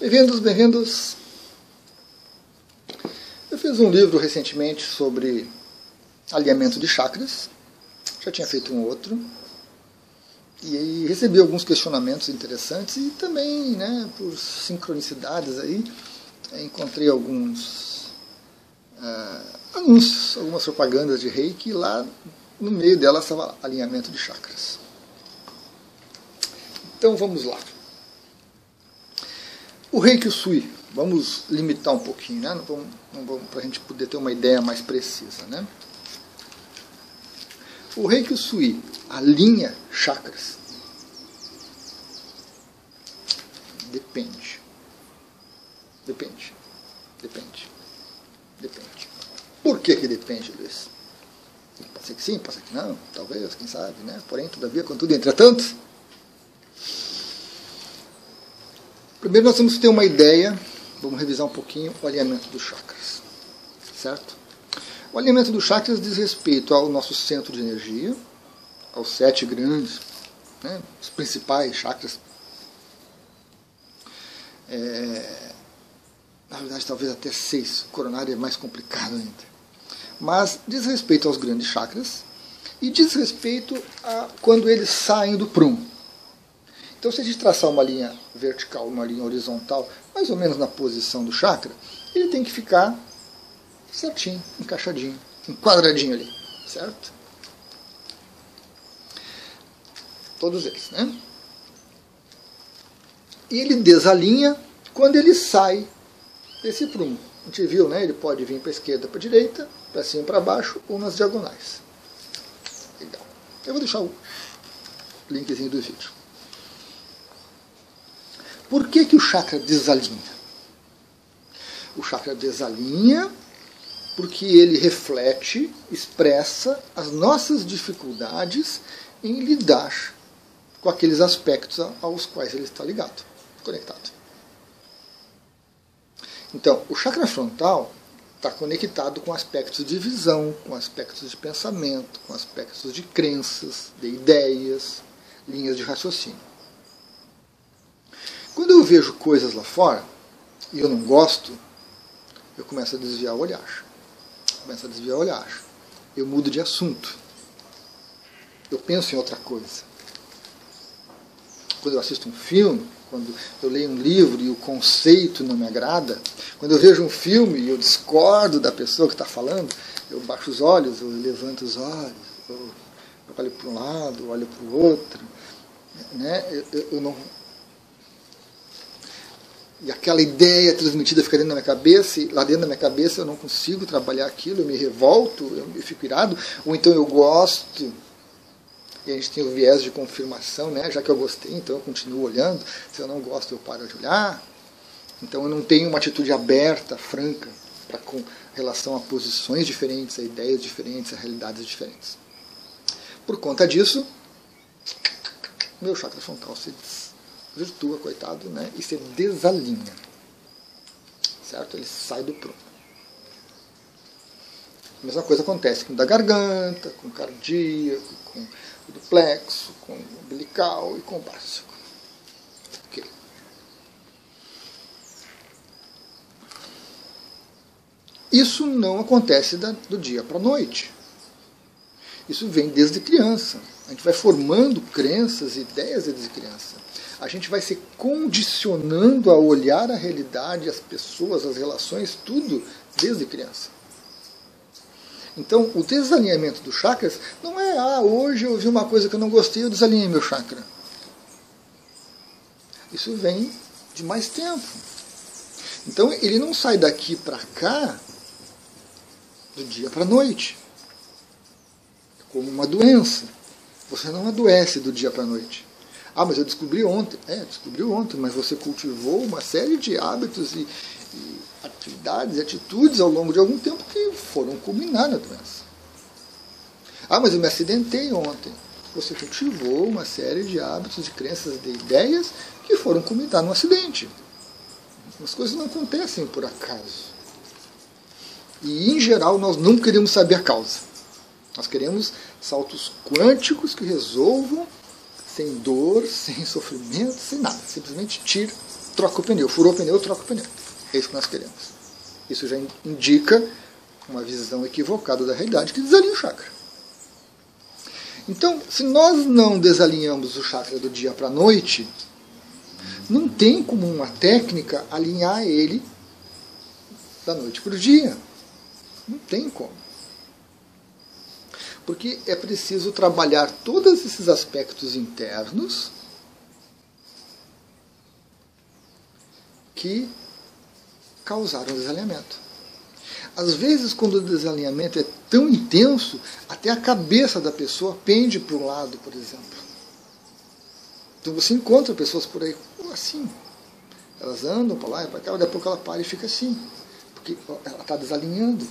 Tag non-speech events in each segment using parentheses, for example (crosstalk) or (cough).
Bem-vindos, bem-vindos. Eu fiz um livro recentemente sobre alinhamento de chakras. Já tinha feito um outro. E recebi alguns questionamentos interessantes e também, né, por sincronicidades aí, encontrei alguns, uh, alguns algumas propagandas de reiki lá no meio dela estava alinhamento de chakras. Então vamos lá. O Reiki Sui, vamos limitar um pouquinho, né? para a gente poder ter uma ideia mais precisa. Né? O Reiki Sui alinha chakras? Depende. Depende. Depende. Depende. Por que, que depende, Luiz? Pode ser que sim, pode ser que não, talvez, quem sabe, né? Porém, todavia, contudo, entretanto, Primeiro nós temos que ter uma ideia, vamos revisar um pouquinho o alinhamento dos chakras, certo? O alinhamento dos chakras diz respeito ao nosso centro de energia, aos sete grandes, né, os principais chakras. É, na verdade, talvez até seis, o coronário é mais complicado ainda. Mas diz respeito aos grandes chakras e diz respeito a quando eles saem do prumo. Então, se a gente traçar uma linha vertical, uma linha horizontal, mais ou menos na posição do chakra, ele tem que ficar certinho, encaixadinho, enquadradinho ali, certo? Todos eles, né? E ele desalinha quando ele sai desse prumo. A gente viu, né? Ele pode vir para a esquerda, para a direita, para cima, para baixo ou nas diagonais. Legal. Eu vou deixar o linkzinho do vídeo. Por que, que o chakra desalinha? O chakra desalinha porque ele reflete, expressa as nossas dificuldades em lidar com aqueles aspectos aos quais ele está ligado, conectado. Então, o chakra frontal está conectado com aspectos de visão, com aspectos de pensamento, com aspectos de crenças, de ideias, linhas de raciocínio. Quando eu vejo coisas lá fora e eu não gosto, eu começo a desviar o olhar. Começo a desviar o olhar. Eu mudo de assunto. Eu penso em outra coisa. Quando eu assisto um filme, quando eu leio um livro e o conceito não me agrada, quando eu vejo um filme e eu discordo da pessoa que está falando, eu baixo os olhos, eu levanto os olhos, eu, eu olho para um lado, olho para o outro. Né? Eu, eu, não, e aquela ideia transmitida fica dentro da minha cabeça, e lá dentro da minha cabeça eu não consigo trabalhar aquilo, eu me revolto, eu fico irado, ou então eu gosto, e a gente tem o viés de confirmação, né? já que eu gostei, então eu continuo olhando, se eu não gosto eu paro de olhar, então eu não tenho uma atitude aberta, franca, para com relação a posições diferentes, a ideias diferentes, a realidades diferentes. Por conta disso, meu chakra frontal se virtua, coitado, né? e se desalinha. Certo? Ele sai do prumo. A mesma coisa acontece com o da garganta, com o cardíaco, com o duplexo, com o umbilical e com o básico. Okay. Isso não acontece do dia para a noite. Isso vem desde criança. A gente vai formando crenças, ideias desde criança a gente vai se condicionando a olhar a realidade, as pessoas, as relações, tudo desde criança. Então, o desalinhamento dos chakras não é, ah, hoje eu vi uma coisa que eu não gostei, eu desalinhei meu chakra. Isso vem de mais tempo. Então, ele não sai daqui para cá do dia para a noite. É como uma doença. Você não adoece do dia para a noite. Ah, mas eu descobri ontem. É, descobriu ontem, mas você cultivou uma série de hábitos e, e atividades atitudes ao longo de algum tempo que foram culminar na doença. Ah, mas eu me acidentei ontem. Você cultivou uma série de hábitos, de crenças, de ideias que foram culminar no acidente. As coisas não acontecem por acaso. E, em geral, nós não queremos saber a causa. Nós queremos saltos quânticos que resolvam sem dor, (laughs) sem sofrimento, sem nada. Simplesmente tira troca o pneu. Furou o pneu, troca o pneu. É isso que nós queremos. Isso já indica uma visão equivocada da realidade que desalinha o chakra. Então, se nós não desalinhamos o chakra do dia para a noite, não tem como uma técnica alinhar ele da noite para o dia. Não tem como. Porque é preciso trabalhar todos esses aspectos internos que causaram o desalinhamento. Às vezes, quando o desalinhamento é tão intenso, até a cabeça da pessoa pende para um lado, por exemplo. Então você encontra pessoas por aí assim. Elas andam para lá e para cá, daqui a pouco ela para e fica assim. Porque ela está desalinhando.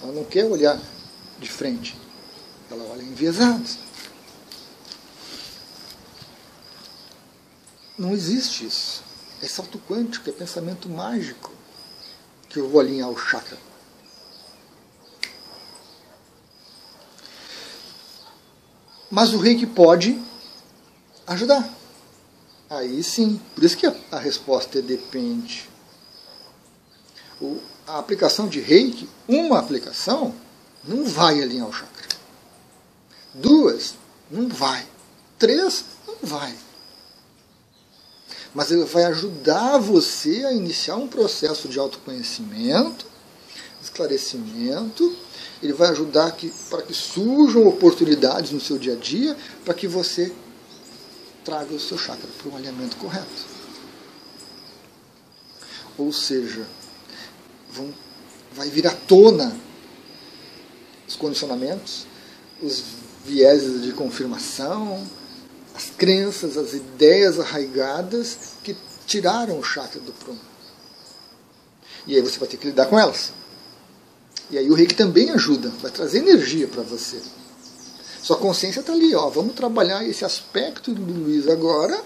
Ela não quer olhar de frente. Ela olha enviesada. Não existe isso. É salto quântico, é pensamento mágico que eu vou alinhar o chakra. Mas o reiki pode ajudar. Aí sim, por isso que a, resposta é depende. O, a aplicação de reiki, uma aplicação, não vai alinhar o chakra. Duas, não vai. Três, não vai. Mas ele vai ajudar você a iniciar um processo de autoconhecimento, esclarecimento. Ele vai ajudar que, para que surjam oportunidades no seu dia a dia, para que você traga o seu chakra para um alinhamento correto. Ou seja, vão, vai vir à tona os condicionamentos, os vieses de confirmação, as crenças, as ideias arraigadas que tiraram o chakra do prumo. E aí você vai ter que lidar com elas. E aí o reiki também ajuda, vai trazer energia para você. Sua consciência está ali, ó. Vamos trabalhar esse aspecto do Luiz agora.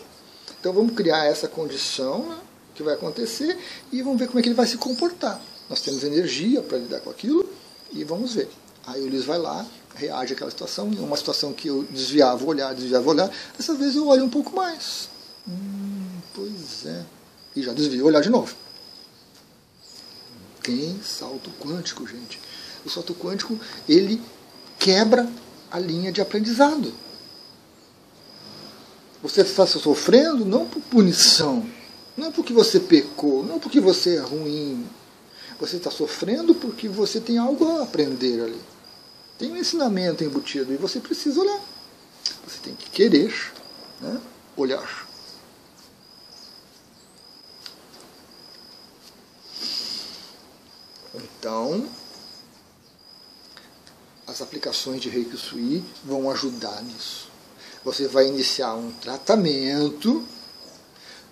Então vamos criar essa condição né, que vai acontecer e vamos ver como é que ele vai se comportar. Nós temos energia para lidar com aquilo e vamos ver. Aí o Luiz vai lá, reage àquela situação, uma situação que eu desviava o olhar, desviava o olhar, dessa vez eu olho um pouco mais. Hum, pois é. E já desvio o olhar de novo. Tem salto quântico, gente. O salto quântico, ele quebra a linha de aprendizado. Você está sofrendo não por punição, não porque você pecou, não porque você é ruim. Você está sofrendo porque você tem algo a aprender ali. Tem um ensinamento embutido e você precisa olhar. Você tem que querer né, olhar. Então, as aplicações de Reiki Sui vão ajudar nisso. Você vai iniciar um tratamento,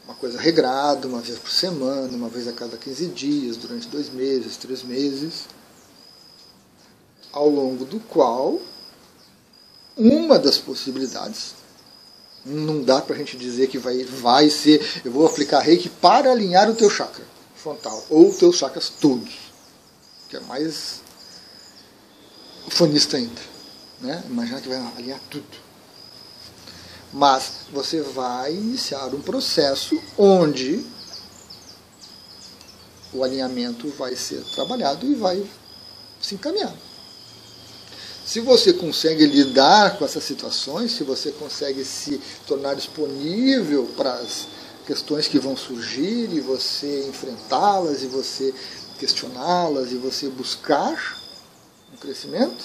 uma coisa regrada, uma vez por semana, uma vez a cada 15 dias, durante dois meses, três meses, ao longo do qual uma das possibilidades, não dá para a gente dizer que vai, vai ser, eu vou aplicar reiki para alinhar o teu chakra frontal, ou teus chakras todos, que é mais fonista ainda. Né? Imagina que vai alinhar tudo. Mas você vai iniciar um processo onde o alinhamento vai ser trabalhado e vai se encaminhar. Se você consegue lidar com essas situações, se você consegue se tornar disponível para as questões que vão surgir e você enfrentá-las e você questioná-las e você buscar um crescimento,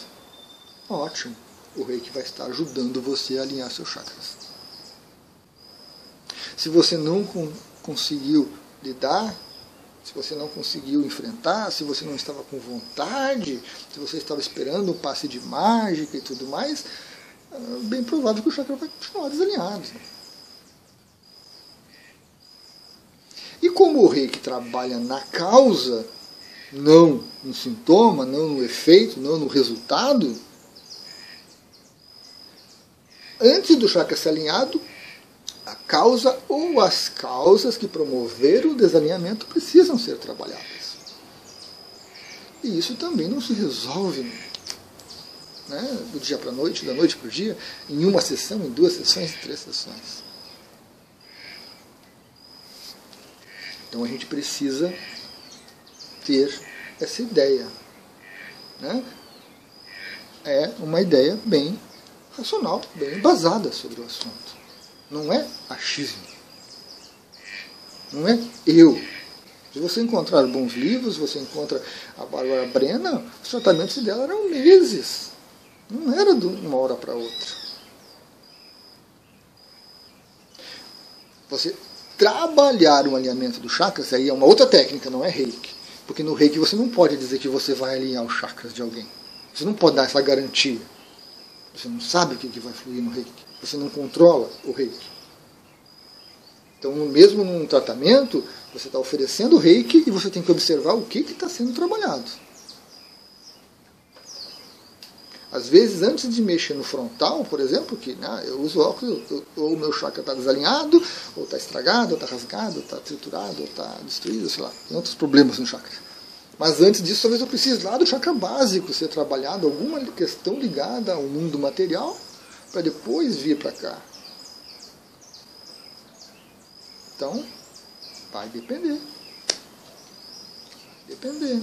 ótimo. O reiki vai estar ajudando você a alinhar seus chakras. Se você não conseguiu lidar, se você não conseguiu enfrentar, se você não estava com vontade, se você estava esperando um passe de mágica e tudo mais, é bem provável que o chakra vai continuar desalinhado. E como o reiki trabalha na causa, não no sintoma, não no efeito, não no resultado, antes do chakra ser alinhado, causa ou as causas que promoveram o desalinhamento precisam ser trabalhadas. E isso também não se resolve né, do dia para a noite, da noite para o dia, em uma sessão, em duas sessões, em três sessões. Então a gente precisa ter essa ideia. Né? É uma ideia bem racional, bem embasada sobre o assunto. Não é achismo. Não é eu. Se você encontrar bons livros, você encontra a Bárbara Brenna, os tratamentos dela eram meses. Não era de uma hora para outra. Você trabalhar o alinhamento dos chakras, aí é uma outra técnica, não é reiki. Porque no reiki você não pode dizer que você vai alinhar os chakras de alguém. Você não pode dar essa garantia. Você não sabe o que vai fluir no reiki. Você não controla o reiki. Então, mesmo num tratamento, você está oferecendo o reiki e você tem que observar o que está sendo trabalhado. Às vezes, antes de mexer no frontal, por exemplo, que né, eu uso óculos, ou o meu chakra está desalinhado, ou está estragado, ou está rasgado, ou está triturado, ou está destruído, sei lá. Tem outros problemas no chakra. Mas antes disso, talvez eu precise lá do chakra básico ser trabalhado, alguma questão ligada ao mundo material, para depois vir para cá. Então, vai depender. Vai depender.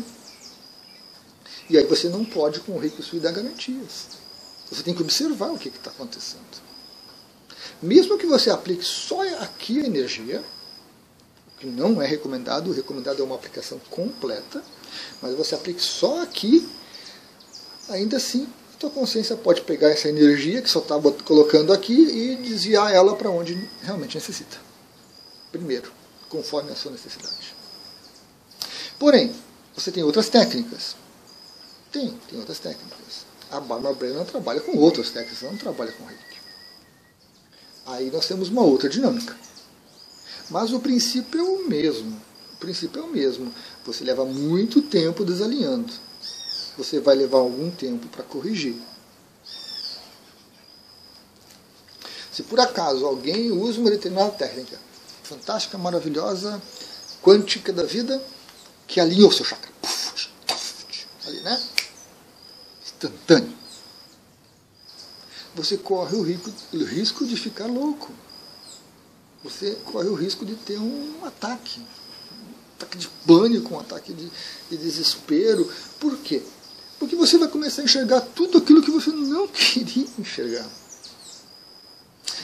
E aí você não pode, com o Sui, dar garantias. Você tem que observar o que está acontecendo. Mesmo que você aplique só aqui a energia, que não é recomendado, o recomendado é uma aplicação completa, mas você aplique só aqui, ainda assim, tua consciência pode pegar essa energia que só está colocando aqui e desviar ela para onde realmente necessita. Primeiro, conforme a sua necessidade. Porém, você tem outras técnicas. Tem, tem outras técnicas. A Barbara Brennan trabalha com outras técnicas, ela não trabalha com reiki. Aí nós temos uma outra dinâmica. Mas o princípio é o mesmo. O princípio é o mesmo. Você leva muito tempo desalinhando. Você vai levar algum tempo para corrigir. Se por acaso alguém usa uma determinada técnica, fantástica, maravilhosa, quântica da vida, que alinhou seu chakra. Ali, né? instantâneo, você corre o o risco de ficar louco. Você corre o risco de ter um ataque. Um ataque de pânico, um ataque de, de desespero. Por quê? Porque você vai começar a enxergar tudo aquilo que você não (laughs) queria enxergar.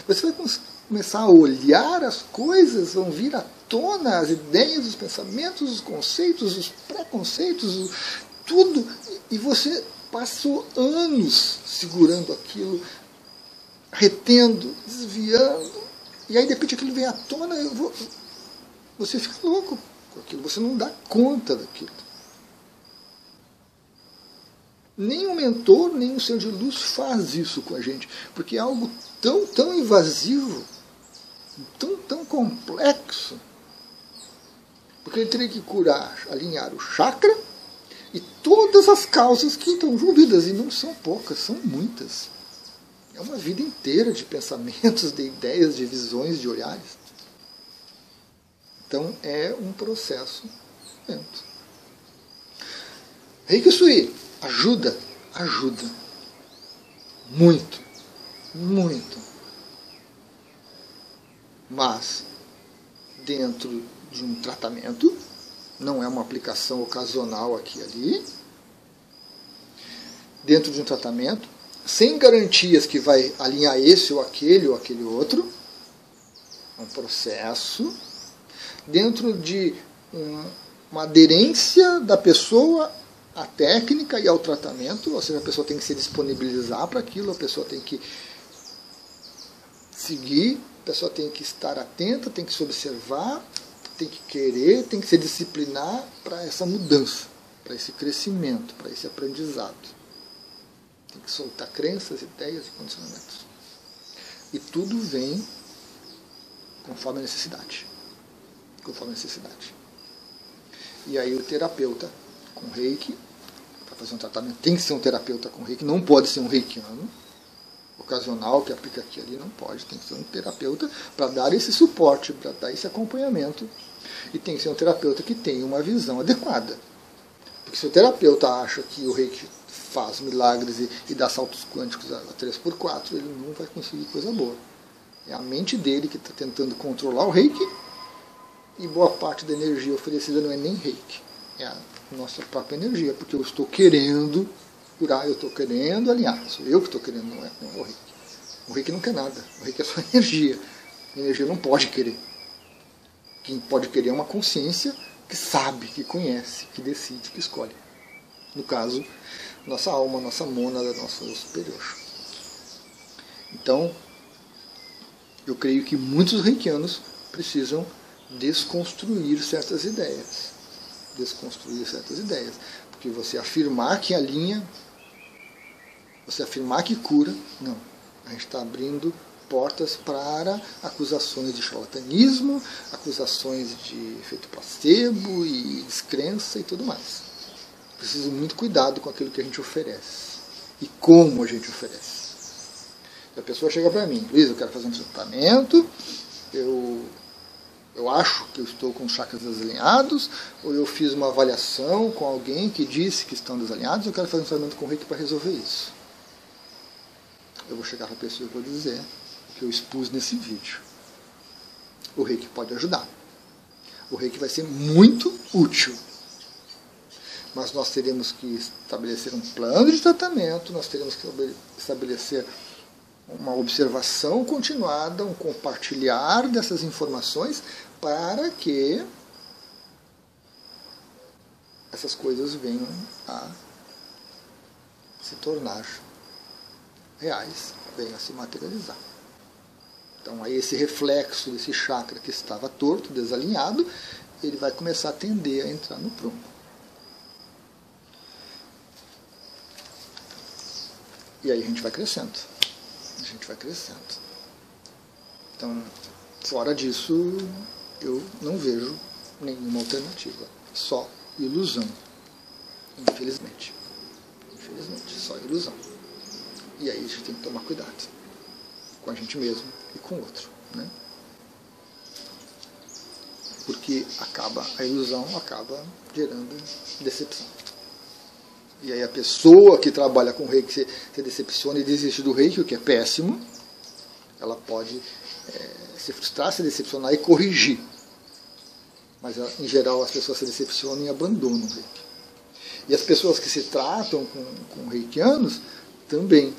Você vai começar a olhar as coisas, vão vir à tona as ideias, os pensamentos, os conceitos, os preconceitos, tudo, e você passou anos segurando aquilo, retendo, desviando, e aí de repente aquilo vem à tona, vou, você fica louco com aquilo, você não dá conta daquilo. Nem o mentor, nem o ser de luz faz isso com a gente, porque é algo tão, tão invasivo, tão, tão complexo. Porque ele teria que curar, alinhar o chakra, e todas as causas que estão envolvidas, e não são poucas, são muitas. É uma vida inteira de pensamentos, de ideias, de visões, de olhares. Então é um processo lento. Reiki Sui ajuda, ajuda. Muito, muito. Mas, dentro de um tratamento, não é uma aplicação ocasional aqui e ali, dentro de um tratamento, sem garantias que vai alinhar esse ou aquele ou aquele outro, é um processo, dentro de uma aderência da pessoa à técnica e ao tratamento, ou seja, a pessoa tem que se disponibilizar para aquilo, a pessoa tem que seguir, a pessoa tem que estar atenta, tem que se observar, tem que querer, tem que se disciplinar para essa mudança, para esse crescimento, para esse aprendizado. Tem que soltar crenças, ideias e condicionamentos. E tudo vem conforme a necessidade. Conforme a necessidade. E aí o terapeuta com reiki, para fazer um tratamento, tem que ser um terapeuta com reiki, não pode ser um reikiano ocasional que aplica aqui ali, não pode. Tem que ser um terapeuta para dar esse suporte, para dar esse acompanhamento. E tem que ser um terapeuta que tenha uma visão adequada. Porque se o terapeuta acha que o reiki faz milagres e, e dá saltos quânticos a, a 3x4, ele não vai conseguir coisa boa. É a mente dele que está tentando controlar o reiki E boa parte da energia oferecida não é nem reiki, é a nossa própria energia, porque eu estou querendo curar, eu estou querendo alinhar. Sou eu que estou querendo, não é, não é o reiki. O reiki não quer nada, o reiki é só (laughs) energia. A energia não pode querer. Quem pode querer é uma consciência que sabe, que conhece, que decide, que escolhe. No caso, nossa alma, nossa mônada, nosso superior. Então, eu creio que muitos reikianos precisam desconstruir certas ideias. Desconstruir certas ideias. Porque você afirmar que alinha, você afirmar que cura, não. A gente está abrindo portas para acusações de charlatanismo, acusações de efeito placebo e descrença e tudo mais. Preciso muito cuidado com aquilo que a gente oferece e como a gente oferece. A pessoa chega para mim, Luiz, eu quero fazer um tratamento, eu, eu acho que eu estou com chakras desalinhados, ou eu fiz uma avaliação com alguém que disse que estão desalinhados, eu quero fazer um tratamento com o reiki para resolver isso. Eu vou chegar para a pessoa e vou dizer que eu expus nesse vídeo. O reiki pode ajudar. O reiki vai ser muito útil. Mas nós teremos que estabelecer um plano de tratamento, nós teremos que estabelecer uma observação continuada, um compartilhar dessas informações para que essas coisas venham a se tornar reais, venham a se materializar. Então aí esse reflexo desse chakra que estava torto, desalinhado, ele vai começar a tender a entrar no prumo. E aí a gente vai crescendo a gente vai crescendo. Então, fora disso, eu não vejo nenhuma alternativa. Só ilusão. Infelizmente. Infelizmente, só ilusão. E aí a gente tem que tomar cuidado com a gente mesmo e com o outro. Né? Porque acaba, a ilusão acaba gerando decepção. E aí a pessoa que trabalha com reiki se, se decepciona e desiste do reiki, o que é péssimo. Ela pode é, se frustrar, se decepcionar e corrigir. Mas em geral as pessoas se decepcionam e abandonam o reiki. E as pessoas que se tratam com, com reikianos também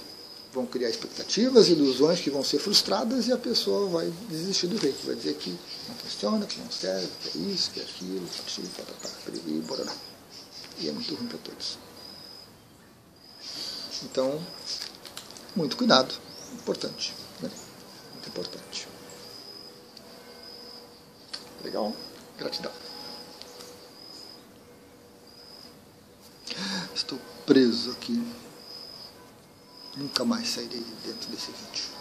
vão criar expectativas, ilusões que vão ser frustradas e a pessoa vai desistir do reiki. Vai dizer que não funciona, que não serve, que é isso, que é aquilo, e é muito ruim para todos. Então, muito cuidado, importante, né? muito importante. Legal? Gratidão. Estou preso aqui. Nunca mais sairei dentro desse vídeo.